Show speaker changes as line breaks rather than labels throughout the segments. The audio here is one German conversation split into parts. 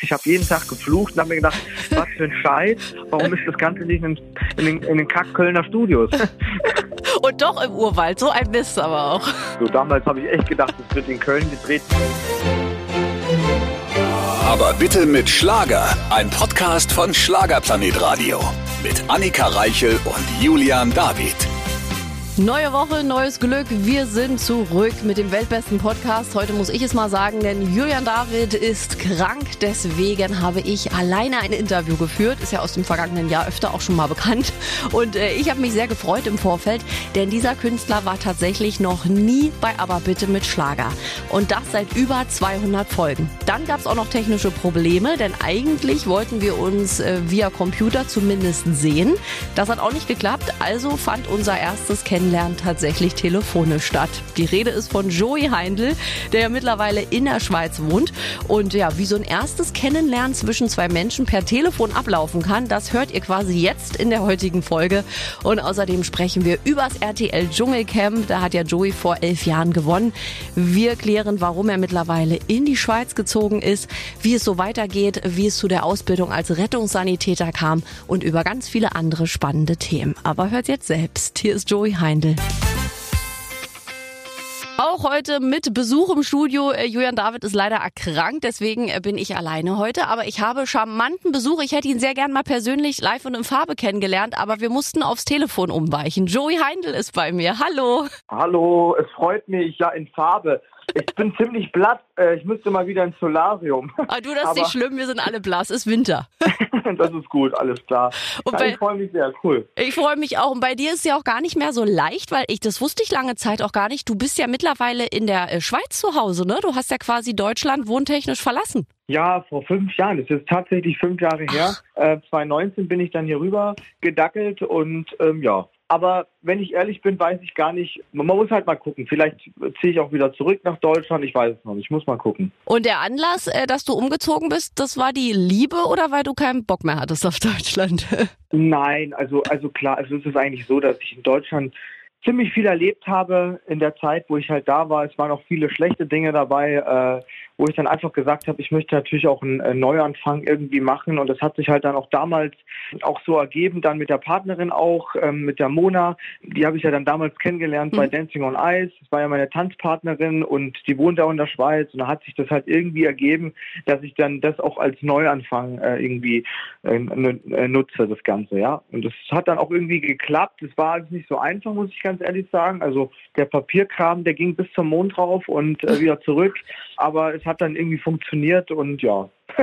Ich habe jeden Tag geflucht und habe mir gedacht, was für ein Scheiß, warum ist das Ganze nicht in, in den, in den Kack-Kölner Studios?
Und doch im Urwald, so ein Mist aber auch.
So, damals habe ich echt gedacht, es wird in Köln gedreht.
Aber bitte mit Schlager. Ein Podcast von Schlagerplanet Radio. Mit Annika Reichel und Julian David.
Neue Woche, neues Glück. Wir sind zurück mit dem weltbesten Podcast. Heute muss ich es mal sagen, denn Julian David ist krank. Deswegen habe ich alleine ein Interview geführt. Ist ja aus dem vergangenen Jahr öfter auch schon mal bekannt. Und äh, ich habe mich sehr gefreut im Vorfeld, denn dieser Künstler war tatsächlich noch nie bei Aber bitte mit Schlager. Und das seit über 200 Folgen. Dann gab es auch noch technische Probleme, denn eigentlich wollten wir uns äh, via Computer zumindest sehen. Das hat auch nicht geklappt. Also fand unser erstes Kennenlernen Kennenlernen tatsächlich telefonisch statt. Die Rede ist von Joey Heindl, der ja mittlerweile in der Schweiz wohnt. Und ja, wie so ein erstes Kennenlernen zwischen zwei Menschen per Telefon ablaufen kann, das hört ihr quasi jetzt in der heutigen Folge. Und außerdem sprechen wir übers RTL Dschungelcamp. Da hat ja Joey vor elf Jahren gewonnen. Wir klären, warum er mittlerweile in die Schweiz gezogen ist, wie es so weitergeht, wie es zu der Ausbildung als Rettungssanitäter kam und über ganz viele andere spannende Themen. Aber hört jetzt selbst. Hier ist Joey Heindl. Handel. Auch heute mit Besuch im Studio. Äh, Julian David ist leider erkrankt, deswegen äh, bin ich alleine heute. Aber ich habe charmanten Besuch. Ich hätte ihn sehr gern mal persönlich live und in Farbe kennengelernt, aber wir mussten aufs Telefon umweichen. Joey Heindl ist bei mir. Hallo.
Hallo, es freut mich, ja, in Farbe. Ich bin ziemlich blatt. Äh, ich müsste mal wieder ins Solarium.
Ah, du, das ist nicht schlimm. Wir sind alle blass. Ist Winter.
das ist gut, alles klar.
Und
ja,
bei,
ich freue mich sehr, cool.
Ich freue mich auch. Und bei dir ist es ja auch gar nicht mehr so leicht, weil ich, das wusste ich lange Zeit auch gar nicht. Du bist ja mittlerweile in der äh, Schweiz zu Hause, ne? Du hast ja quasi Deutschland wohntechnisch verlassen.
Ja, vor fünf Jahren. Das ist tatsächlich fünf Jahre her. Äh, 2019 bin ich dann hier rüber gedackelt und ähm, ja, aber wenn ich ehrlich bin, weiß ich gar nicht. Man muss halt mal gucken. Vielleicht ziehe ich auch wieder zurück nach Deutschland. Ich weiß es noch nicht. Ich muss mal gucken.
Und der Anlass, äh, dass du umgezogen bist, das war die Liebe oder weil du keinen Bock mehr hattest auf Deutschland?
Nein, also, also klar, also es ist eigentlich so, dass ich in Deutschland ziemlich viel erlebt habe in der Zeit, wo ich halt da war. Es waren auch viele schlechte Dinge dabei, äh, wo ich dann einfach gesagt habe, ich möchte natürlich auch einen äh, Neuanfang irgendwie machen. Und das hat sich halt dann auch damals auch so ergeben, dann mit der Partnerin auch, ähm, mit der Mona. Die habe ich ja dann damals kennengelernt mhm. bei Dancing on Ice. Das war ja meine Tanzpartnerin und die wohnt auch in der Schweiz. Und da hat sich das halt irgendwie ergeben, dass ich dann das auch als Neuanfang äh, irgendwie äh, nutze, das Ganze, ja. Und das hat dann auch irgendwie geklappt. Es war alles nicht so einfach, muss ich ganz ehrlich sagen. Also der Papierkram, der ging bis zum Mond drauf und äh, wieder zurück. Aber es hat dann irgendwie funktioniert und ja.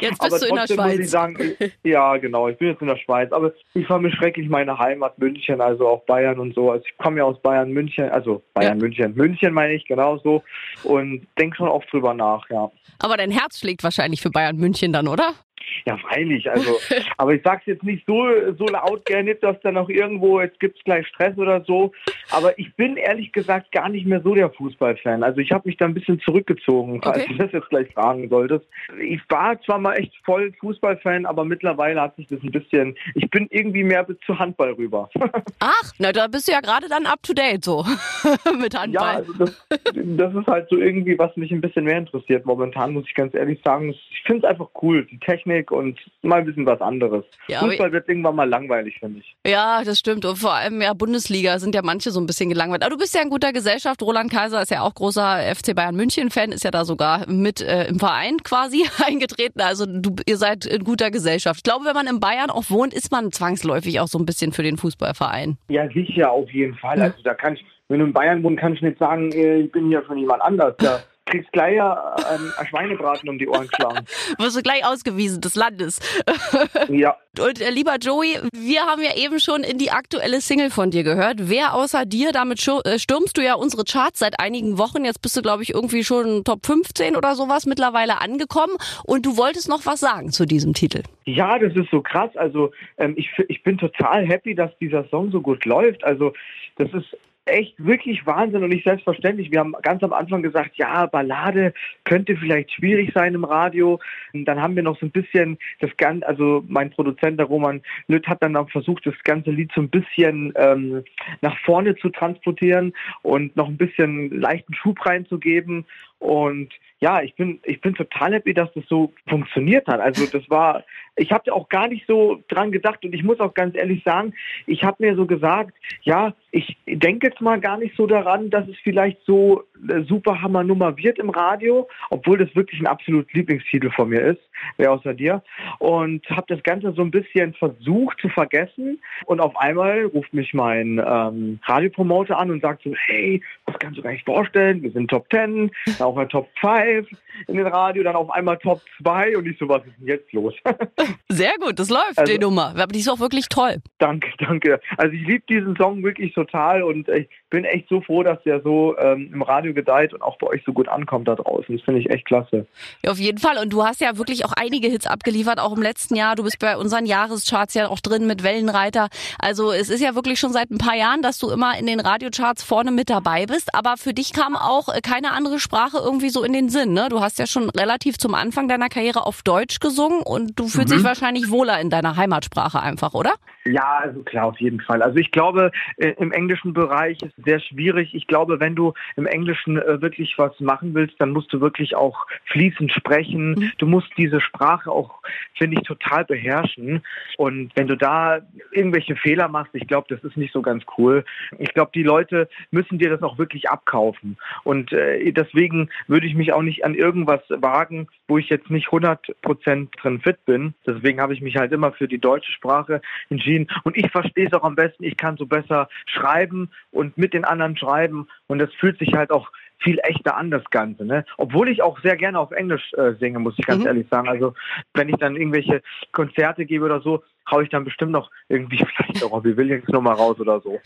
Jetzt bist du in der Schweiz. Muss ich
sagen, ja, genau, ich bin jetzt in der Schweiz, aber ich vermisse schrecklich meine Heimat München, also auch Bayern und so. Also ich komme ja aus Bayern, München, also Bayern, ja. München, München meine ich, genau so. Und denke schon oft drüber nach, ja.
Aber dein Herz schlägt wahrscheinlich für Bayern München dann, oder?
Ja, freilich. Also, aber ich sag's jetzt nicht so, so laut gerne, dass da noch irgendwo, jetzt gibt's gleich Stress oder so. Aber ich bin ehrlich gesagt gar nicht mehr so der Fußballfan. Also ich habe mich da ein bisschen zurückgezogen, falls okay. du das jetzt gleich fragen solltest. Ich war zwar mal echt voll Fußballfan, aber mittlerweile hat sich das ein bisschen, ich bin irgendwie mehr zu Handball rüber.
Ach, na da bist du ja gerade dann up to date so mit Handball. Ja,
also das, das ist halt so irgendwie, was mich ein bisschen mehr interessiert momentan, muss ich ganz ehrlich sagen. Ich finde es einfach cool, die Technik und mal ein bisschen was anderes. Ja, Fußball wird irgendwann mal langweilig, finde ich.
Ja, das stimmt. Und vor allem ja Bundesliga sind ja manche so ein bisschen gelangweilt. Aber du bist ja in guter Gesellschaft. Roland Kaiser ist ja auch großer FC Bayern München Fan, ist ja da sogar mit äh, im Verein quasi eingetreten. Also du, ihr seid in guter Gesellschaft. Ich glaube, wenn man in Bayern auch wohnt, ist man zwangsläufig auch so ein bisschen für den Fußballverein.
Ja, sicher, auf jeden Fall. Also da kann ich, wenn du in Bayern wohnst, kann ich nicht sagen, äh, ich bin hier für jemand anders. Ja kriegst gleich ähm, ein Schweinebraten um die Ohren geschlagen.
Wirst du gleich ausgewiesen des Landes.
ja.
Und äh, lieber Joey, wir haben ja eben schon in die aktuelle Single von dir gehört. Wer außer dir, damit äh, stürmst du ja unsere Charts seit einigen Wochen. Jetzt bist du, glaube ich, irgendwie schon Top 15 oder sowas mittlerweile angekommen. Und du wolltest noch was sagen zu diesem Titel.
Ja, das ist so krass. Also ähm, ich, ich bin total happy, dass dieser Song so gut läuft. Also das ist echt wirklich Wahnsinn und nicht selbstverständlich. Wir haben ganz am Anfang gesagt, ja, Ballade könnte vielleicht schwierig sein im Radio. Und dann haben wir noch so ein bisschen das Ganze, also mein Produzent, der Roman Lütt, hat dann auch versucht, das ganze Lied so ein bisschen ähm, nach vorne zu transportieren und noch ein bisschen leichten Schub reinzugeben. Und ja, ich bin, ich bin total happy, dass das so funktioniert hat. Also das war, ich habe auch gar nicht so dran gedacht und ich muss auch ganz ehrlich sagen, ich habe mir so gesagt, ja, ich denke jetzt mal gar nicht so daran, dass es vielleicht so äh, super Hammer-Nummer wird im Radio, obwohl das wirklich ein absolut Lieblingstitel von mir ist, wer außer dir. Und habe das Ganze so ein bisschen versucht zu vergessen und auf einmal ruft mich mein ähm, Radiopromoter an und sagt so, hey, was kannst du gar nicht vorstellen? Wir sind Top 10, auch ein Top 5 in den Radio, dann auf einmal Top 2 und ich so, was ist denn jetzt los?
Sehr gut, das läuft, also, die Nummer. Aber die ist auch wirklich toll.
Danke, danke. Also ich liebe diesen Song wirklich total und ich bin echt so froh, dass der so ähm, im Radio gedeiht und auch bei euch so gut ankommt da draußen. Das finde ich echt klasse.
Ja, auf jeden Fall. Und du hast ja wirklich auch einige Hits abgeliefert, auch im letzten Jahr. Du bist bei unseren Jahrescharts ja auch drin mit Wellenreiter. Also es ist ja wirklich schon seit ein paar Jahren, dass du immer in den Radiocharts vorne mit dabei bist. Aber für dich kam auch äh, keine andere Sprache irgendwie so in den Sinn. Ne? Du hast ja schon relativ zum Anfang deiner Karriere auf Deutsch gesungen und du fühlst mhm. dich wahrscheinlich wohler in deiner Heimatsprache einfach, oder?
Ja, also klar, auf jeden Fall. Also ich glaube, äh, im englischen Bereich ist es sehr schwierig. Ich glaube, wenn du im Englischen äh, wirklich was machen willst, dann musst du wirklich auch fließend sprechen. Mhm. Du musst diese Sprache auch, finde ich, total beherrschen. Und wenn du da irgendwelche Fehler machst, ich glaube, das ist nicht so ganz cool. Ich glaube, die Leute müssen dir das auch wirklich abkaufen. Und äh, deswegen würde ich mich auch nicht an irgendwas wagen, wo ich jetzt nicht 100 Prozent drin fit bin. Deswegen habe ich mich halt immer für die deutsche Sprache entschieden. Und ich verstehe es auch am besten. Ich kann so besser schreiben und mit den anderen schreiben. Und das fühlt sich halt auch viel echter an, das Ganze. Ne? Obwohl ich auch sehr gerne auf Englisch äh, singe, muss ich ganz mhm. ehrlich sagen. Also wenn ich dann irgendwelche Konzerte gebe oder so, haue ich dann bestimmt noch irgendwie vielleicht auch Robbie Williams nochmal raus oder so.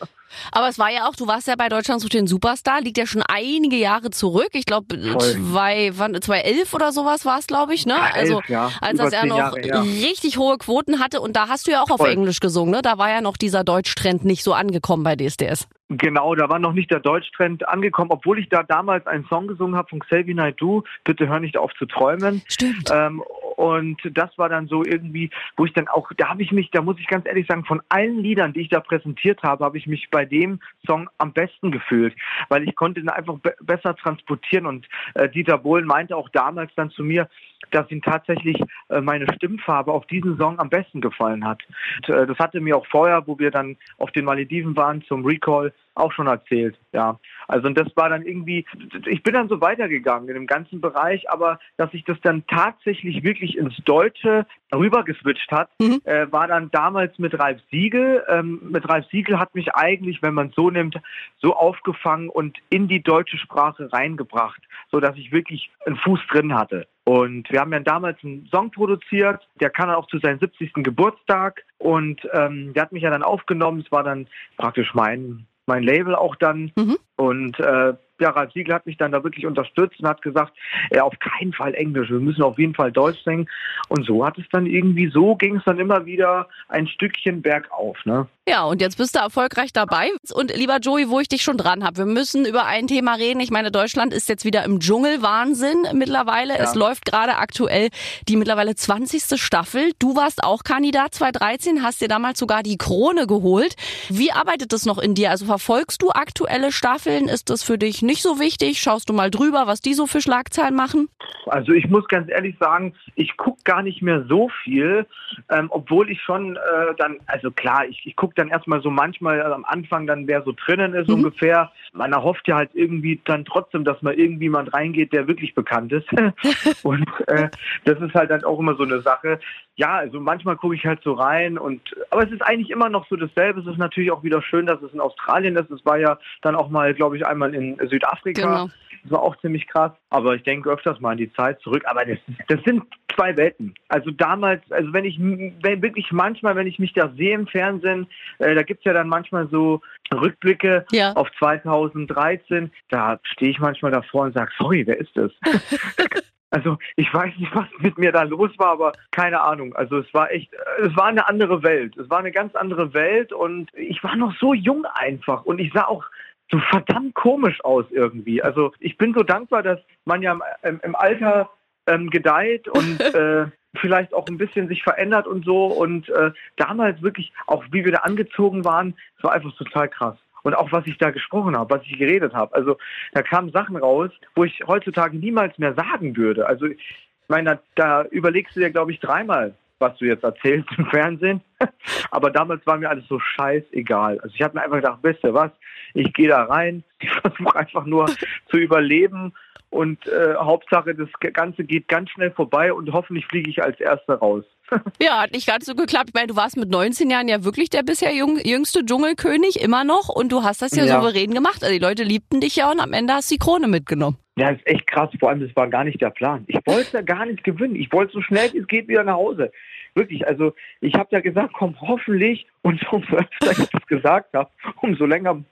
Aber es war ja auch, du warst ja bei Deutschland sucht den Superstar, liegt ja schon einige Jahre zurück. Ich glaube, zwei, 2011 oder sowas war es, glaube ich, ne?
Ja,
also
elf, ja.
als das er noch
Jahre, ja.
richtig hohe Quoten hatte und da hast du ja auch Voll. auf Englisch gesungen, ne? Da war ja noch dieser Deutschtrend nicht so angekommen bei DSDS.
Genau, da war noch nicht der Deutschtrend angekommen, obwohl ich da damals einen Song gesungen habe von Xavier Naidoo, Bitte hör nicht auf zu träumen.
Stimmt.
Ähm, und das war dann so irgendwie, wo ich dann auch, da habe ich mich, da muss ich ganz ehrlich sagen, von allen Liedern, die ich da präsentiert habe, habe ich mich bei dem Song am besten gefühlt, weil ich konnte ihn einfach be besser transportieren und äh, Dieter Bohlen meinte auch damals dann zu mir, dass ihm tatsächlich äh, meine Stimmfarbe auf diesen Song am besten gefallen hat. Und, äh, das hatte mir auch vorher, wo wir dann auf den Malediven waren zum Recall, auch schon erzählt. Ja, also und das war dann irgendwie, ich bin dann so weitergegangen in dem ganzen Bereich, aber dass sich das dann tatsächlich wirklich ins Deutsche rübergeswitcht hat, mhm. äh, war dann damals mit Ralf Siegel. Ähm, mit Ralf Siegel hat mich eigentlich, wenn man so nimmt, so aufgefangen und in die deutsche Sprache reingebracht, so dass ich wirklich einen Fuß drin hatte. Und wir haben ja damals einen Song produziert, der kam dann auch zu seinem 70. Geburtstag und ähm, der hat mich ja dann aufgenommen. Es war dann praktisch mein mein Label auch dann. Mhm. Und äh, ja, Ralf Siegel hat mich dann da wirklich unterstützt und hat gesagt, ja, auf keinen Fall Englisch, wir müssen auf jeden Fall Deutsch singen. Und so hat es dann irgendwie, so ging es dann immer wieder ein Stückchen bergauf. Ne?
Ja, und jetzt bist du erfolgreich dabei. Und lieber Joey, wo ich dich schon dran habe, wir müssen über ein Thema reden. Ich meine, Deutschland ist jetzt wieder im Dschungelwahnsinn mittlerweile. Ja. Es läuft gerade aktuell die mittlerweile 20. Staffel. Du warst auch Kandidat 2013, hast dir damals sogar die Krone geholt. Wie arbeitet das noch in dir? Also verfolgst du aktuelle Staffeln? Ist das für dich nicht so wichtig? Schaust du mal drüber, was die so für Schlagzeilen machen?
Also ich muss ganz ehrlich sagen, ich gucke gar nicht mehr so viel, ähm, obwohl ich schon äh, dann, also klar, ich, ich gucke dann erstmal so manchmal also am Anfang dann, wer so drinnen ist mhm. ungefähr. Man erhofft ja halt irgendwie dann trotzdem, dass mal irgendwie jemand reingeht, der wirklich bekannt ist. und äh, das ist halt dann auch immer so eine Sache. Ja, also manchmal gucke ich halt so rein und aber es ist eigentlich immer noch so dasselbe. Es ist natürlich auch wieder schön, dass es in Australien ist. Es war ja dann auch mal, glaube ich, einmal in Südafrika. Genau. Das war auch ziemlich krass. Aber ich denke öfters mal an die Zeit zurück. Aber das, das sind zwei Welten. Also damals, also wenn ich wenn wirklich manchmal, wenn ich mich da sehe im Fernsehen, äh, da gibt's ja dann manchmal so Rückblicke ja. auf 2013, da stehe ich manchmal davor und sage, sorry, wer ist das? Also ich weiß nicht, was mit mir da los war, aber keine Ahnung. Also es war echt, es war eine andere Welt. Es war eine ganz andere Welt und ich war noch so jung einfach und ich sah auch so verdammt komisch aus irgendwie. Also ich bin so dankbar, dass man ja im, im Alter ähm, gedeiht und äh, vielleicht auch ein bisschen sich verändert und so. Und äh, damals wirklich, auch wie wir da angezogen waren, es war einfach total krass. Und auch was ich da gesprochen habe, was ich geredet habe. Also da kamen Sachen raus, wo ich heutzutage niemals mehr sagen würde. Also ich meine, da, da überlegst du dir, glaube ich, dreimal, was du jetzt erzählst im Fernsehen. Aber damals war mir alles so scheißegal. Also ich habe mir einfach gedacht, wisst ihr was, ich gehe da rein, ich versuche einfach nur zu überleben und äh, Hauptsache, das Ganze geht ganz schnell vorbei und hoffentlich fliege ich als Erster raus.
ja, hat nicht ganz so geklappt. Ich meine, du warst mit 19 Jahren ja wirklich der bisher jüngste Dschungelkönig, immer noch. Und du hast das ja, ja, souverän gemacht. Also die Leute liebten dich ja und am Ende hast du die Krone mitgenommen.
Ja, das ist echt krass. Vor allem, das war gar nicht der Plan. Ich wollte ja gar nicht gewinnen. Ich wollte so schnell wie es geht wieder nach Hause. Wirklich, also ich habe ja gesagt, komm, hoffentlich. Und umso öfter ich das gesagt habe, umso länger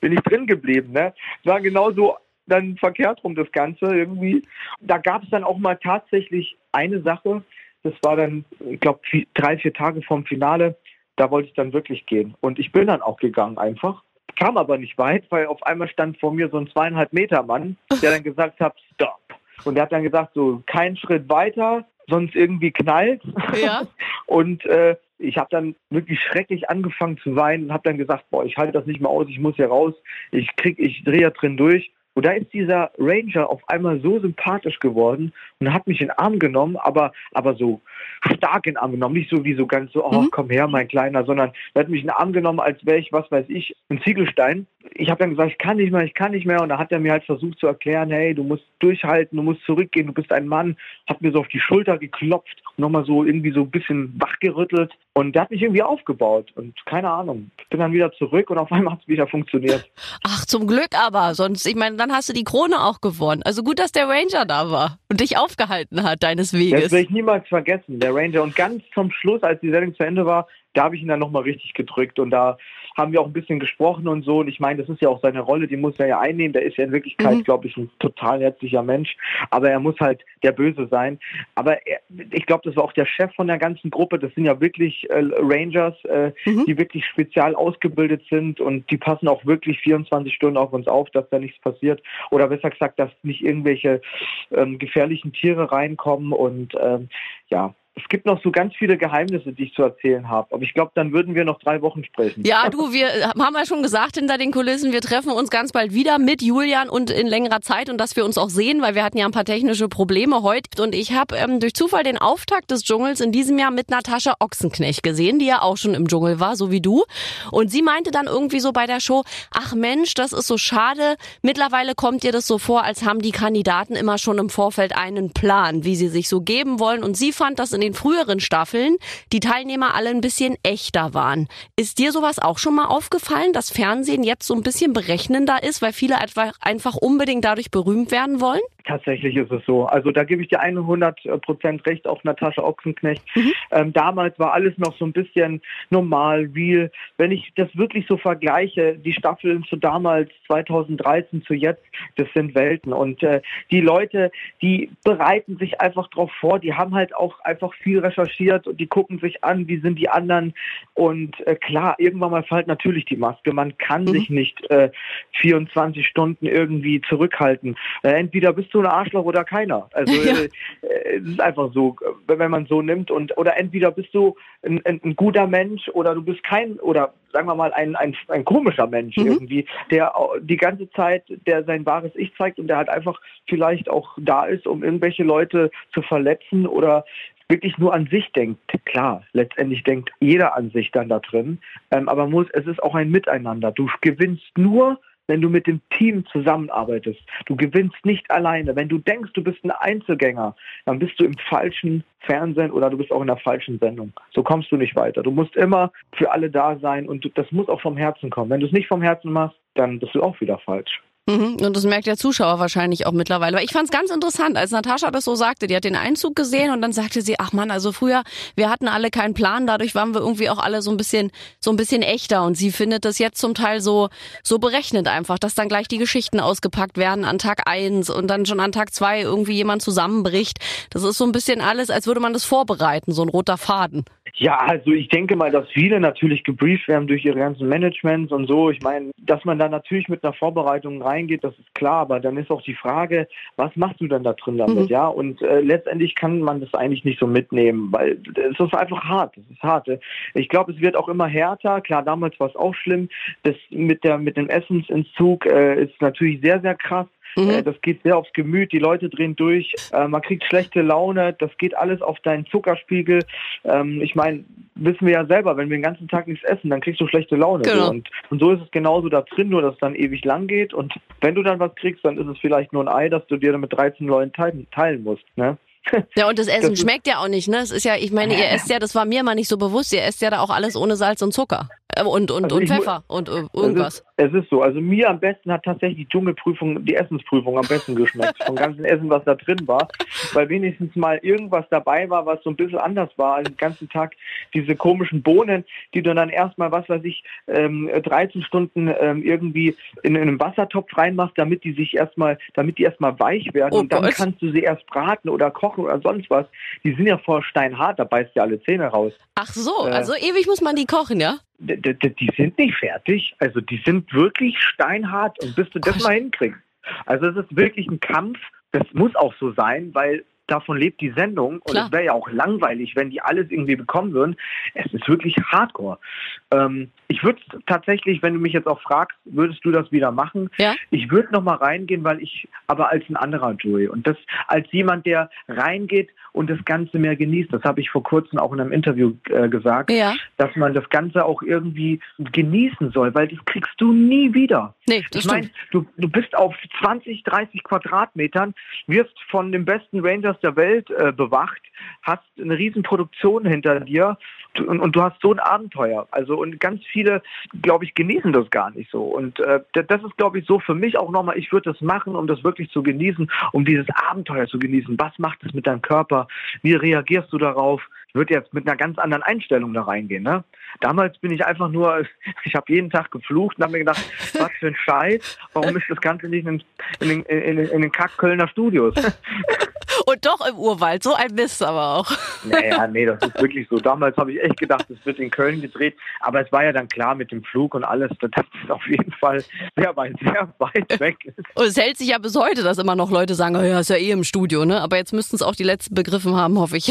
bin ich drin geblieben. Ne? War genauso dann verkehrt rum das Ganze irgendwie. Da gab es dann auch mal tatsächlich eine Sache, das war dann, ich glaube, drei, vier Tage vorm Finale, da wollte ich dann wirklich gehen. Und ich bin dann auch gegangen einfach, kam aber nicht weit, weil auf einmal stand vor mir so ein zweieinhalb Meter Mann, der dann gesagt hat, stopp. Und der hat dann gesagt, so, kein Schritt weiter, sonst irgendwie knallt. Ja. Und äh, ich habe dann wirklich schrecklich angefangen zu weinen und habe dann gesagt, boah, ich halte das nicht mehr aus, ich muss hier raus, ich krieg, ich drehe ja drin durch. Und da ist dieser Ranger auf einmal so sympathisch geworden und hat mich in den Arm genommen, aber, aber so stark in den Arm genommen. Nicht so wie so ganz so, oh, mhm. komm her, mein Kleiner, sondern er hat mich in den Arm genommen, als wäre ich, was weiß ich, ein Ziegelstein. Ich habe dann gesagt, ich kann nicht mehr, ich kann nicht mehr. Und da hat er mir halt versucht zu erklären, hey, du musst durchhalten, du musst zurückgehen, du bist ein Mann. Hat mir so auf die Schulter geklopft, nochmal so irgendwie so ein bisschen wachgerüttelt. Und der hat mich irgendwie aufgebaut. Und keine Ahnung, bin dann wieder zurück und auf einmal hat es wieder funktioniert.
Ach, zum Glück aber. Sonst, ich meine, dann hast du die Krone auch gewonnen. Also gut, dass der Ranger da war und dich aufgehalten hat, deines Weges.
Das werde ich niemals vergessen, der Ranger. Und ganz zum Schluss, als die Sendung zu Ende war, da habe ich ihn dann nochmal richtig gedrückt und da haben wir auch ein bisschen gesprochen und so. Und ich meine, das ist ja auch seine Rolle, die muss er ja einnehmen. Der ist ja in Wirklichkeit, mhm. glaube ich, ein total herzlicher Mensch. Aber er muss halt der Böse sein. Aber er, ich glaube, das war auch der Chef von der ganzen Gruppe. Das sind ja wirklich äh, Rangers, äh, mhm. die wirklich spezial ausgebildet sind und die passen auch wirklich 24 Stunden auf uns auf, dass da nichts passiert. Oder besser gesagt, dass nicht irgendwelche ähm, gefährlichen Tiere reinkommen. Und ähm, ja, es gibt noch so ganz viele Geheimnisse, die ich zu erzählen habe. Aber ich glaube, dann würden wir noch drei Wochen sprechen.
Ja, du, wir haben ja schon gesagt hinter den Kulissen, wir treffen uns ganz bald wieder mit Julian und in längerer Zeit und dass wir uns auch sehen, weil wir hatten ja ein paar technische Probleme heute. Und ich habe ähm, durch Zufall den Auftakt des Dschungels in diesem Jahr mit Natascha Ochsenknecht gesehen, die ja auch schon im Dschungel war, so wie du. Und sie meinte dann irgendwie so bei der Show, ach Mensch, das ist so schade. Mittlerweile kommt ihr das so vor, als haben die Kandidaten immer schon im Vorfeld einen Plan, wie sie sich so geben wollen. Und sie fand das in den früheren Staffeln die Teilnehmer alle ein bisschen echter waren. Ist dir sowas auch schon mal aufgefallen, dass Fernsehen jetzt so ein bisschen berechnender ist, weil viele einfach unbedingt dadurch berühmt werden wollen?
Tatsächlich ist es so. Also da gebe ich dir 100 Prozent recht, auch Natascha Ochsenknecht. Mhm. Ähm, damals war alles noch so ein bisschen normal, real. Wenn ich das wirklich so vergleiche, die Staffeln zu damals, 2013 zu jetzt, das sind Welten. Und äh, die Leute, die bereiten sich einfach drauf vor, die haben halt auch einfach viel recherchiert und die gucken sich an, wie sind die anderen. Und äh, klar, irgendwann mal fällt natürlich die Maske. Man kann mhm. sich nicht äh, 24 Stunden irgendwie zurückhalten. Äh, entweder bist du so ein Arschloch oder keiner. Also ja. äh, es ist einfach so, wenn man so nimmt und oder entweder bist du ein, ein, ein, guter Mensch oder du bist kein oder sagen wir mal ein, ein, ein komischer Mensch mhm. irgendwie, der die ganze Zeit der sein wahres Ich zeigt und der halt einfach vielleicht auch da ist, um irgendwelche Leute zu verletzen oder wirklich nur an sich denkt, klar, letztendlich denkt jeder an sich dann da drin, ähm, aber muss, es ist auch ein Miteinander. Du gewinnst nur, wenn du mit dem Team zusammenarbeitest. Du gewinnst nicht alleine. Wenn du denkst, du bist ein Einzelgänger, dann bist du im falschen Fernsehen oder du bist auch in der falschen Sendung. So kommst du nicht weiter. Du musst immer für alle da sein und das muss auch vom Herzen kommen. Wenn du es nicht vom Herzen machst, dann bist du auch wieder falsch.
Mhm, und das merkt der Zuschauer wahrscheinlich auch mittlerweile. Aber ich fand es ganz interessant, als Natascha das so sagte. Die hat den Einzug gesehen und dann sagte sie, ach man, also früher, wir hatten alle keinen Plan, dadurch waren wir irgendwie auch alle so ein bisschen, so ein bisschen echter. Und sie findet das jetzt zum Teil so, so berechnet einfach, dass dann gleich die Geschichten ausgepackt werden an Tag eins und dann schon an Tag zwei irgendwie jemand zusammenbricht. Das ist so ein bisschen alles, als würde man das vorbereiten, so ein roter Faden.
Ja, also ich denke mal, dass viele natürlich gebrieft werden durch ihre ganzen Managements und so. Ich meine, dass man da natürlich mit einer Vorbereitung reingeht, das ist klar, aber dann ist auch die Frage, was machst du denn da drin damit, mhm. ja? Und äh, letztendlich kann man das eigentlich nicht so mitnehmen, weil es ist einfach hart, es ist hart. Ich glaube, es wird auch immer härter. Klar, damals war es auch schlimm. Das mit der mit dem Essensentzug äh, ist natürlich sehr, sehr krass. Mhm. Äh, das geht sehr aufs Gemüt, die Leute drehen durch, äh, man kriegt schlechte Laune, das geht alles auf deinen Zuckerspiegel. Ähm, ich meine, wissen wir ja selber, wenn wir den ganzen Tag nichts essen, dann kriegst du schlechte Laune. Genau. Und, und, so ist es genauso da drin, nur dass es dann ewig lang geht. Und wenn du dann was kriegst, dann ist es vielleicht nur ein Ei, das du dir dann mit 13 Leuten teilen, teilen musst. Ne?
Ja, und das Essen das schmeckt ja auch nicht, ne? Es ist ja, ich meine, ihr esst ja, das war mir mal nicht so bewusst, ihr esst ja da auch alles ohne Salz und Zucker. Äh, und, und, also und Pfeffer und uh, irgendwas.
Es ist, es ist, so. Also mir am besten hat tatsächlich die Dschungelprüfung, die Essensprüfung am besten geschmeckt. Vom ganzen Essen, was da drin war. Weil wenigstens mal irgendwas dabei war, was so ein bisschen anders war. Also den ganzen Tag diese komischen Bohnen, die du dann erstmal, was weiß ich, ähm, 13 Stunden ähm, irgendwie in, in einen Wassertopf reinmachst, damit die sich erstmal, damit die erstmal weich werden. Oh und dann Gott. kannst du sie erst braten oder kochen oder sonst was. Die sind ja voll steinhart, da beißt ja alle Zähne raus.
Ach so, äh, also ewig muss man die kochen, ja?
Die, sind nicht fertig. Also die sind wirklich steinhart und bis du das mal hinkriegst. Also es ist wirklich ein Kampf. Das muss auch so sein, weil davon lebt die Sendung. Und es wäre ja auch langweilig, wenn die alles irgendwie bekommen würden. Es ist wirklich hardcore. Ähm, ich würde tatsächlich, wenn du mich jetzt auch fragst, würdest du das wieder machen? Ja. Ich würde noch mal reingehen, weil ich, aber als ein anderer Joey. Und das als jemand, der reingeht und das Ganze mehr genießt. Das habe ich vor kurzem auch in einem Interview äh, gesagt, ja. dass man das Ganze auch irgendwie genießen soll, weil das kriegst du nie wieder. Nee, das ich meine, du, du bist auf 20, 30 Quadratmetern, wirst von den besten Rangers der Welt äh, bewacht, hast eine riesen Produktion hinter dir und, und, du hast so ein Abenteuer. Also und ganz viele, glaube ich, genießen das gar nicht so. Und äh, das ist, glaube ich, so für mich auch nochmal, ich würde das machen, um das wirklich zu genießen, um dieses Abenteuer zu genießen. Was macht es mit deinem Körper? Wie reagierst du darauf? Ich würde jetzt mit einer ganz anderen Einstellung da reingehen. Ne? Damals bin ich einfach nur, ich habe jeden Tag geflucht und habe mir gedacht, was für ein Scheiß, warum ist das Ganze nicht in, in, in, in, in den Kack-Kölner Studios?
Und doch im Urwald, so ein Mist aber auch.
Naja, nee, das ist wirklich so. Damals habe ich echt gedacht, es wird in Köln gedreht, aber es war ja dann klar mit dem Flug und alles, dass das auf jeden Fall sehr weit, sehr weit weg ist.
Und es hält sich ja bis heute, dass immer noch Leute sagen, oh ja, ist ja eh im Studio, ne? Aber jetzt müssten es auch die letzten begriffen haben, hoffe ich.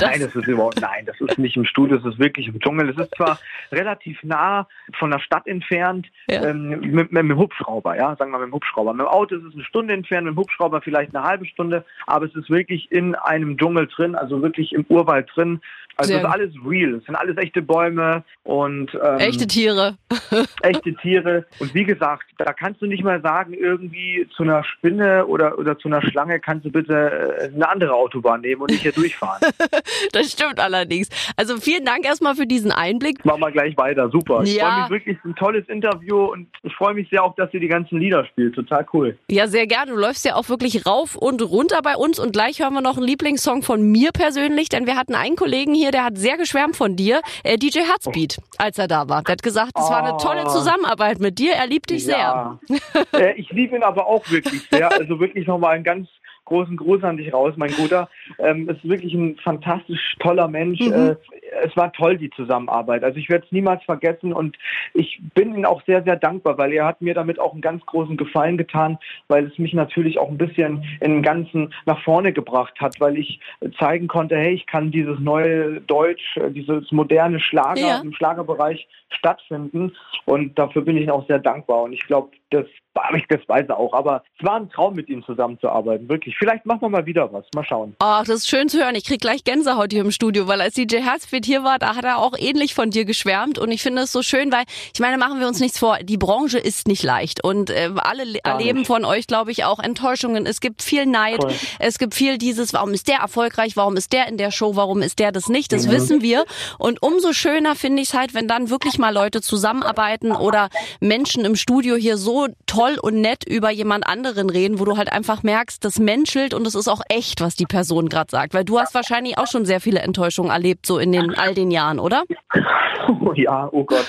nein, das ist überhaupt, nein, das ist nicht im Studio, das ist wirklich im Dschungel. Es ist zwar relativ nah von der Stadt entfernt, ja. ähm, mit, mit, mit, dem Hubschrauber, ja, sagen wir mit dem Hubschrauber. Mit dem Auto ist es eine Stunde entfernt, mit dem Hubschrauber vielleicht eine halbe Stunde, aber es ist ist wirklich in einem Dschungel drin, also wirklich im Urwald drin. Also es ist alles real. Es sind alles echte Bäume und
ähm, echte Tiere.
echte Tiere. Und wie gesagt, da kannst du nicht mal sagen, irgendwie zu einer Spinne oder, oder zu einer Schlange kannst du bitte äh, eine andere Autobahn nehmen und nicht hier durchfahren.
das stimmt allerdings. Also vielen Dank erstmal für diesen Einblick.
Machen wir gleich weiter. Super. Ich ja. freue mich wirklich, ein tolles Interview und ich freue mich sehr auch, dass ihr die ganzen Lieder spielt. Total cool.
Ja, sehr gerne. Du läufst ja auch wirklich rauf und runter bei uns und gleich hören wir noch einen Lieblingssong von mir persönlich, denn wir hatten einen Kollegen hier, der hat sehr geschwärmt von dir, äh, DJ Herzbeat, als er da war. Der hat gesagt, es war eine tolle ah. Zusammenarbeit mit dir, er liebt dich ja.
sehr. äh, ich liebe ihn aber auch wirklich sehr, also wirklich nochmal ein ganz großen Gruß an dich raus, mein Guter. Ähm, ist wirklich ein fantastisch toller Mensch. Mhm. Äh, es war toll, die Zusammenarbeit. Also ich werde es niemals vergessen und ich bin ihm auch sehr, sehr dankbar, weil er hat mir damit auch einen ganz großen Gefallen getan, weil es mich natürlich auch ein bisschen in den Ganzen nach vorne gebracht hat, weil ich zeigen konnte, hey, ich kann dieses neue Deutsch, äh, dieses moderne Schlager ja. im Schlagerbereich stattfinden und dafür bin ich auch sehr dankbar und ich glaube, das das weiß auch, aber es war ein Traum mit ihm zusammenzuarbeiten, wirklich. Vielleicht machen wir mal wieder was, mal schauen.
Ach, das ist schön zu hören. Ich kriege gleich Gänsehaut hier im Studio, weil als DJ Herzfeld hier war, da hat er auch ähnlich von dir geschwärmt und ich finde es so schön, weil ich meine, machen wir uns nichts vor, die Branche ist nicht leicht und äh, alle Gar erleben nicht. von euch, glaube ich, auch Enttäuschungen. Es gibt viel Neid, cool. es gibt viel dieses, warum ist der erfolgreich, warum ist der in der Show, warum ist der das nicht, das mhm. wissen wir und umso schöner finde ich es halt, wenn dann wirklich mal Leute zusammenarbeiten oder Menschen im Studio hier so toll und nett über jemand anderen reden, wo du halt einfach merkst, das menschelt und es ist auch echt, was die Person gerade sagt, weil du hast wahrscheinlich auch schon sehr viele Enttäuschungen erlebt, so in den all den Jahren, oder?
Oh ja, oh Gott.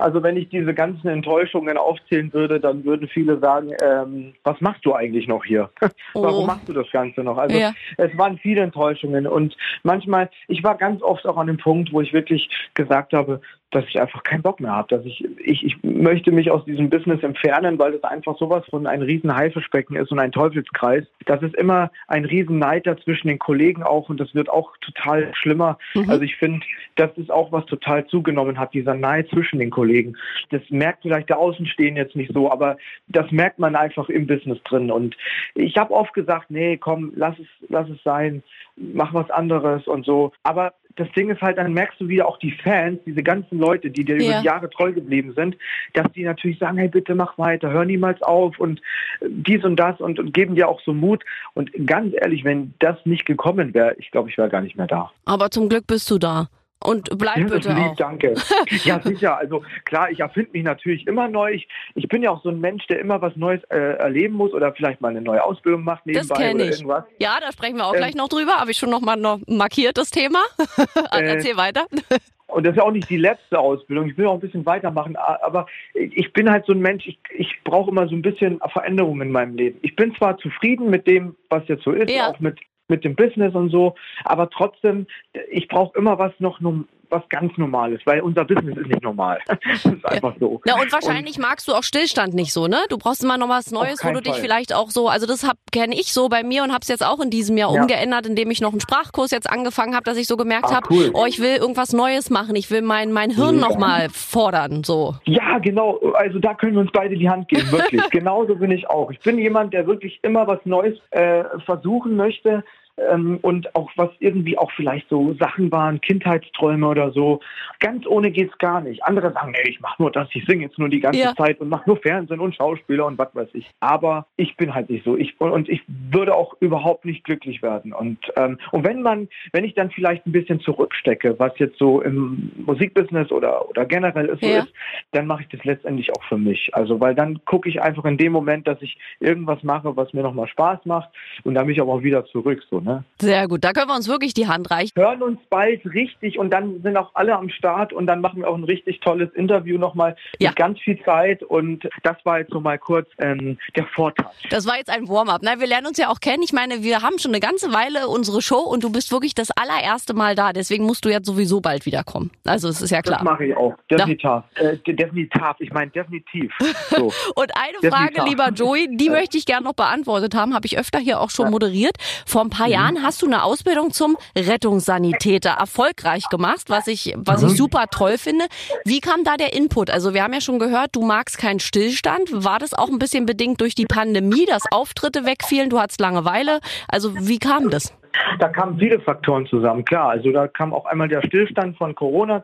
Also wenn ich diese ganzen Enttäuschungen aufzählen würde, dann würden viele sagen, ähm, was machst du eigentlich noch hier? Warum
Oh.
machst du das Ganze noch? Also
Ja.
es waren viele Enttäuschungen und manchmal, ich war ganz oft auch an dem Punkt, wo ich wirklich gesagt habe, dass ich einfach keinen Bock mehr habe, dass ich, ich, ich möchte mich aus diesem Business entfernen, weil es einfach sowas von ein riesen Haifischbecken ist und ein Teufelskreis. Das ist immer ein riesen Neid da zwischen den Kollegen auch und das wird auch total schlimmer.
Mhm.
Also ich finde, das ist auch was total zugenommen hat, dieser Neid zwischen den Kollegen. Das merkt vielleicht der Außenstehende jetzt nicht so, aber das merkt man einfach im Business drin. Und ich habe oft gesagt, nee, komm, lass es, lass es sein, mach was anderes und so. Aber das Ding ist halt, dann merkst du wieder auch die Fans, diese ganzen Leute, die dir
Ja.
über die Jahre treu geblieben sind, dass die natürlich sagen, hey, bitte mach weiter, hör niemals auf und äh, dies und das und, und geben dir auch so Mut. Und ganz ehrlich, wenn das nicht gekommen wäre, ich glaube, ich wäre gar nicht mehr da.
Aber zum Glück bist du da. Und bleib
Ja, das
bitte
lieb,
auch.
danke. ja, sicher. Also klar, ich erfinde mich natürlich immer neu. Ich, ich bin ja auch so ein Mensch, der immer was Neues äh, erleben muss oder vielleicht mal eine neue Ausbildung macht
Das
nebenbei
kenne
oder
ich.
irgendwas.
Ja, da sprechen wir auch
Ähm,
gleich noch drüber. Habe ich schon noch mal noch markiert, das Thema.
Äh,
Erzähl weiter.
Und das ist ja auch nicht die letzte Ausbildung. Ich will auch ein bisschen weitermachen. Aber ich bin halt so ein Mensch, ich, ich brauche immer so ein bisschen Veränderung in meinem Leben. Ich bin zwar zufrieden mit dem, was jetzt so ist,
Ja.
auch mit, mit dem Business und so, aber trotzdem, ich brauche immer was noch, was ganz Normales, weil unser Business ist nicht normal. Das ist einfach so.
Na und wahrscheinlich magst du auch Stillstand nicht so, ne? Du brauchst immer noch was Neues, wo du dich
Fall.
vielleicht auch so, also das kenne ich so bei mir und habe es jetzt auch in diesem Jahr
Ja.
umgeändert, indem ich noch einen Sprachkurs jetzt angefangen habe, dass ich so gemerkt
Ah,
habe,
cool.
oh, ich will irgendwas Neues machen, ich will mein mein Hirn
Ja.
noch mal fordern, so.
Ja, genau. Also da können wir uns beide die Hand geben, wirklich. Genauso bin ich auch. Ich bin jemand, der wirklich immer was Neues äh, versuchen möchte. Ähm, und auch was irgendwie auch vielleicht so Sachen waren, Kindheitsträume oder so. Ganz ohne geht's gar nicht. Andere sagen, nee, ich mache nur das, ich singe jetzt nur die ganze
Ja.
Zeit und mache nur Fernsehen und Schauspieler und was weiß ich. Aber ich bin halt nicht so. Ich und, ich würde auch überhaupt nicht glücklich werden. Und ähm, und wenn man, wenn ich dann vielleicht ein bisschen zurückstecke, was jetzt so im Musikbusiness oder oder generell ist, so
Ja.
ist, dann mache ich das letztendlich auch für mich. Also weil dann gucke ich einfach in dem Moment, dass ich irgendwas mache, was mir nochmal Spaß macht und dann bin ich aber auch wieder zurück. So, ne?
Sehr gut, da können wir uns wirklich die Hand reichen.
Hören uns bald richtig und dann sind auch alle am Start und dann machen wir auch ein richtig tolles Interview nochmal
Ja.
mit ganz viel Zeit und das war jetzt so mal kurz ähm, der Vorteil.
Das war jetzt ein Warm-up. Ne? Wir lernen uns ja auch kennen. Ich meine, wir haben schon eine ganze Weile unsere Show und du bist wirklich das allererste Mal da. Deswegen musst du jetzt sowieso bald wiederkommen. Also es ist ja
Das
klar.
mache ich auch. Definitiv. Äh, de- definitiv. Ich meine definitiv. So.
Und eine
Definitiv.
Frage, lieber Joey, die möchte ich gerne noch beantwortet haben, habe ich öfter hier auch schon moderiert. Vor ein paar Jahren hast du eine Ausbildung zum Rettungssanitäter erfolgreich gemacht, was ich, was ich super toll finde. Wie kam da der Input? Also wir haben ja schon gehört, du magst keinen Stillstand. War das auch ein bisschen bedingt durch die Pandemie, dass Auftritte wegfielen, du hattest Langeweile? Also wie kam das?
Da kamen viele Faktoren zusammen, klar. Also da kam auch einmal der Stillstand von Corona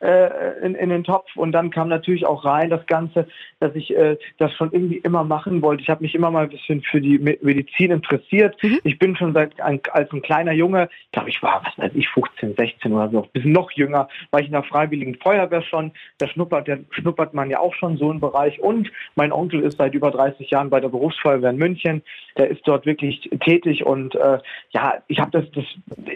äh, in, in den Topf und dann kam natürlich auch rein das Ganze, dass ich äh, das schon irgendwie immer machen wollte. Ich habe mich immer mal ein bisschen für die Me- Medizin interessiert. Ich bin schon seit ein, als ein kleiner Junge, ich glaube ich war, was weiß ich, 15, 16 oder so, ein bisschen noch jünger, war ich in der Freiwilligen Feuerwehr schon. Da schnuppert, der, schnuppert man ja auch schon so einen Bereich. Und mein Onkel ist seit über 30 Jahren bei der Berufsfeuerwehr in München. Der ist dort wirklich tätig und äh, ja, ich habe das, das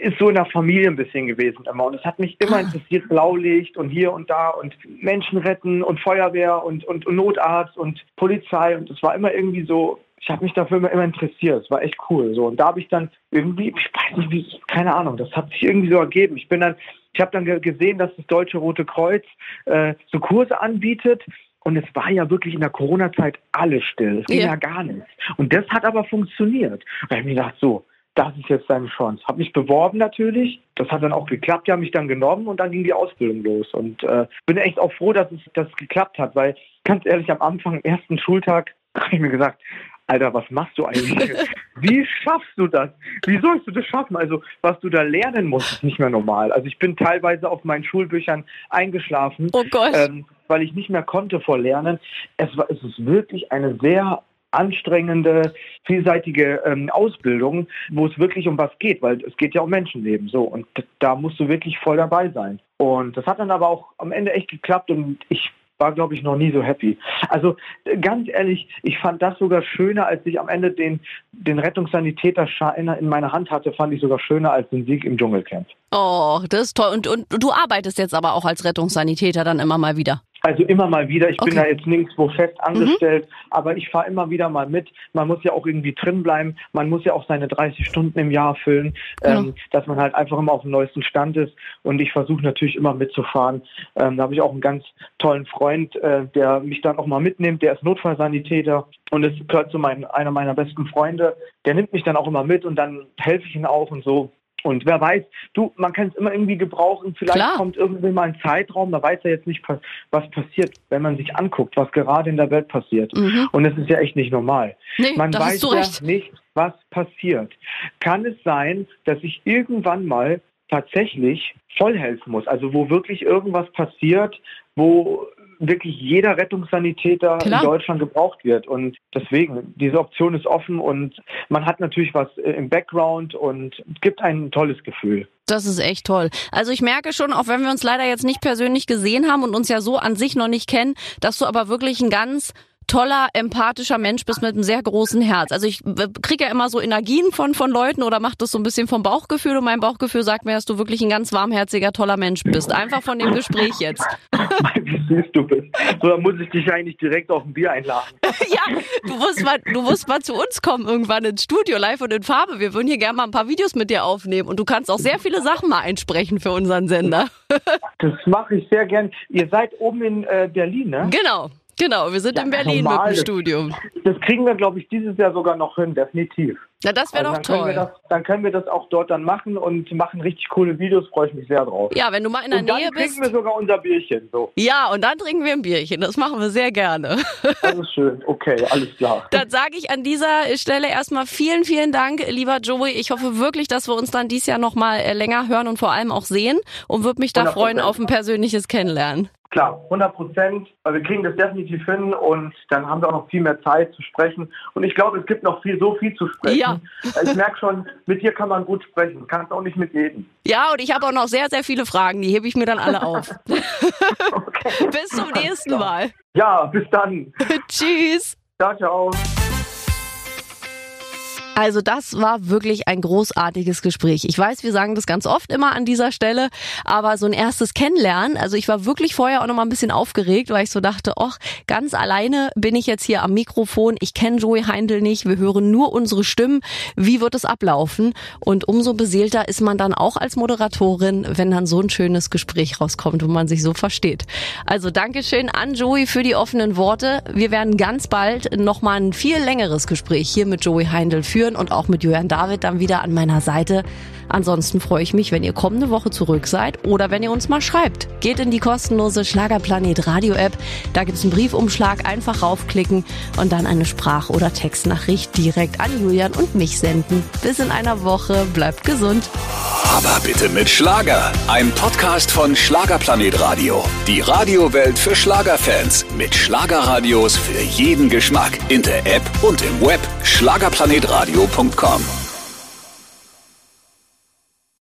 ist so in der Familie ein bisschen gewesen immer. Und es hat mich immer interessiert, Blaulicht und hier und da und Menschen retten und Feuerwehr und, und, und Notarzt und Polizei. Und es war immer irgendwie so, ich habe mich dafür immer, immer interessiert. Es war echt cool. So. Und da habe ich dann irgendwie, ich weiß nicht, wie, keine Ahnung, das hat sich irgendwie so ergeben. Ich bin dann, ich habe dann ge- gesehen, dass das Deutsche Rote Kreuz äh, so Kurse anbietet. Und es war ja wirklich in der Corona-Zeit alles still. Es ging
Ja.
ja. gar nichts. Und das hat aber funktioniert. Da habe ich mir gedacht, so, das ist jetzt deine Chance. Habe mich beworben natürlich. Das hat dann auch geklappt. Die haben mich dann genommen und dann ging die Ausbildung los. Und äh, bin echt auch froh, dass es das geklappt hat, weil ganz ehrlich, am Anfang, am ersten Schultag, habe ich mir gesagt, Alter, was machst du eigentlich? Wie schaffst du das? Wie sollst du das schaffen? Also, was du da lernen musst, ist nicht mehr normal. Also, ich bin teilweise auf meinen Schulbüchern eingeschlafen,
Oh
ähm, weil ich nicht mehr konnte vor Lernen. Es, war, es ist wirklich eine sehr anstrengende, vielseitige ähm, Ausbildung, wo es wirklich um was geht, weil es geht ja um Menschenleben. So und da musst du wirklich voll dabei sein. Und das hat dann aber auch am Ende echt geklappt und ich war, glaube ich, noch nie so happy. Also ganz ehrlich, ich fand das sogar schöner, als ich am Ende den, den Rettungssanitäterschein in meiner Hand hatte, fand ich sogar schöner als den Sieg im Dschungelcamp.
Oh, das ist toll. Und, und du arbeitest jetzt aber auch als Rettungssanitäter dann immer mal wieder.
Also immer mal wieder. Ich okay. bin da jetzt nirgendwo fest mhm. angestellt, mhm. aber ich fahre immer wieder mal mit. Man muss ja auch irgendwie drin bleiben. Man muss ja auch seine 30 Stunden im Jahr füllen, genau. ähm, dass man halt einfach immer auf dem neuesten Stand ist. Und ich versuche natürlich immer mitzufahren. Ähm, da habe ich auch einen ganz tollen Freund, äh, der mich dann auch mal mitnimmt. Der ist Notfallsanitäter und es gehört zu meinen, einer meiner besten Freunde. Der nimmt mich dann auch immer mit und dann helfe ich ihm auch und so. Und wer weiß, du, man kann es immer irgendwie gebrauchen. Vielleicht Klar. kommt irgendwie mal ein Zeitraum, da weiß er jetzt nicht, was passiert, wenn man sich anguckt, was gerade in der Welt passiert. Mhm. Und es ist ja echt nicht normal. Nee, man weiß ja recht. nicht, was passiert. Kann es sein, dass ich irgendwann mal tatsächlich voll helfen muss? Also wo wirklich irgendwas passiert, wo wirklich jeder Rettungssanitäter Klar. in Deutschland gebraucht wird. Und deswegen, diese Option ist offen und man hat natürlich was äh, im Background und gibt ein tolles Gefühl.
Das ist echt toll. Also ich merke schon, auch wenn wir uns leider jetzt nicht persönlich gesehen haben und uns ja so an sich noch nicht kennen, dass du aber wirklich ein ganz toller, empathischer Mensch bist mit einem sehr großen Herz. Also ich kriege ja immer so Energien von, von Leuten oder mache das so ein bisschen vom Bauchgefühl und mein Bauchgefühl sagt mir, dass du wirklich ein ganz warmherziger, toller Mensch bist. Einfach von dem Gespräch jetzt.
Wie süß du bist. So, dann muss ich dich eigentlich direkt auf ein Bier einladen.
ja, du musst, mal, du musst mal zu uns kommen irgendwann ins Studio, live und in Farbe. Wir würden hier gerne mal ein paar Videos mit dir aufnehmen und du kannst auch sehr viele Sachen mal einsprechen für unseren Sender.
das mache ich sehr gern. Ihr seid oben in äh, Berlin, ne?
Genau. Genau, wir sind ja, in Berlin normal. mit dem Studium.
Das kriegen wir, glaube ich, dieses Jahr sogar noch hin, definitiv.
Na, das wäre also doch toll.
Das, dann können wir das auch dort dann machen und machen richtig coole Videos, freue ich mich sehr drauf.
Ja, wenn du mal in der
und
Nähe
bist.
Dann
trinken wir sogar unser Bierchen. So.
Ja, und dann trinken wir ein Bierchen. Das machen wir sehr gerne.
Das ist schön. Okay, alles klar.
Dann sage ich an dieser Stelle erstmal vielen, vielen Dank, lieber Joey. Ich hoffe wirklich, dass wir uns dann dieses Jahr nochmal äh, länger hören und vor allem auch sehen und würde mich da 100%. freuen auf ein persönliches Kennenlernen.
Klar, 100 Prozent. Wir kriegen das definitiv hin und dann haben wir auch noch viel mehr Zeit zu sprechen. Und ich glaube, es gibt noch viel, so viel zu sprechen. Ja. Ich merke schon, mit dir kann man gut sprechen. Kannst auch nicht mit jedem.
Ja, und ich habe auch noch sehr, sehr viele Fragen. Die hebe ich mir dann alle auf. bis zum nächsten Mal.
Ja, bis dann.
Tschüss.
Ciao, ciao.
Also das war wirklich ein großartiges Gespräch. Ich weiß, wir sagen das ganz oft immer an dieser Stelle, aber so ein erstes Kennenlernen, also ich war wirklich vorher auch noch mal ein bisschen aufgeregt, weil ich so dachte, ach, ganz alleine bin ich jetzt hier am Mikrofon, ich kenne Joey Heindl nicht, wir hören nur unsere Stimmen, wie wird es ablaufen? Und umso beseelter ist man dann auch als Moderatorin, wenn dann so ein schönes Gespräch rauskommt, wo man sich so versteht. Also Dankeschön an Joey für die offenen Worte. Wir werden ganz bald noch mal ein viel längeres Gespräch hier mit Joey Heindl führen führen und auch mit Julian David dann wieder an meiner Seite. Ansonsten freue ich mich, wenn ihr kommende Woche zurück seid oder wenn ihr uns mal schreibt. Geht in die kostenlose Schlagerplanet Radio App. Da gibt es einen Briefumschlag. Einfach raufklicken und dann eine Sprach- oder Textnachricht direkt an Julian und mich senden. Bis in einer Woche. Bleibt gesund.
Aber bitte mit Schlager. Ein Podcast von Schlagerplanet Radio. Die Radiowelt für Schlagerfans. Mit Schlagerradios für jeden Geschmack. In der App und im Web. Schlagerplanetradio.com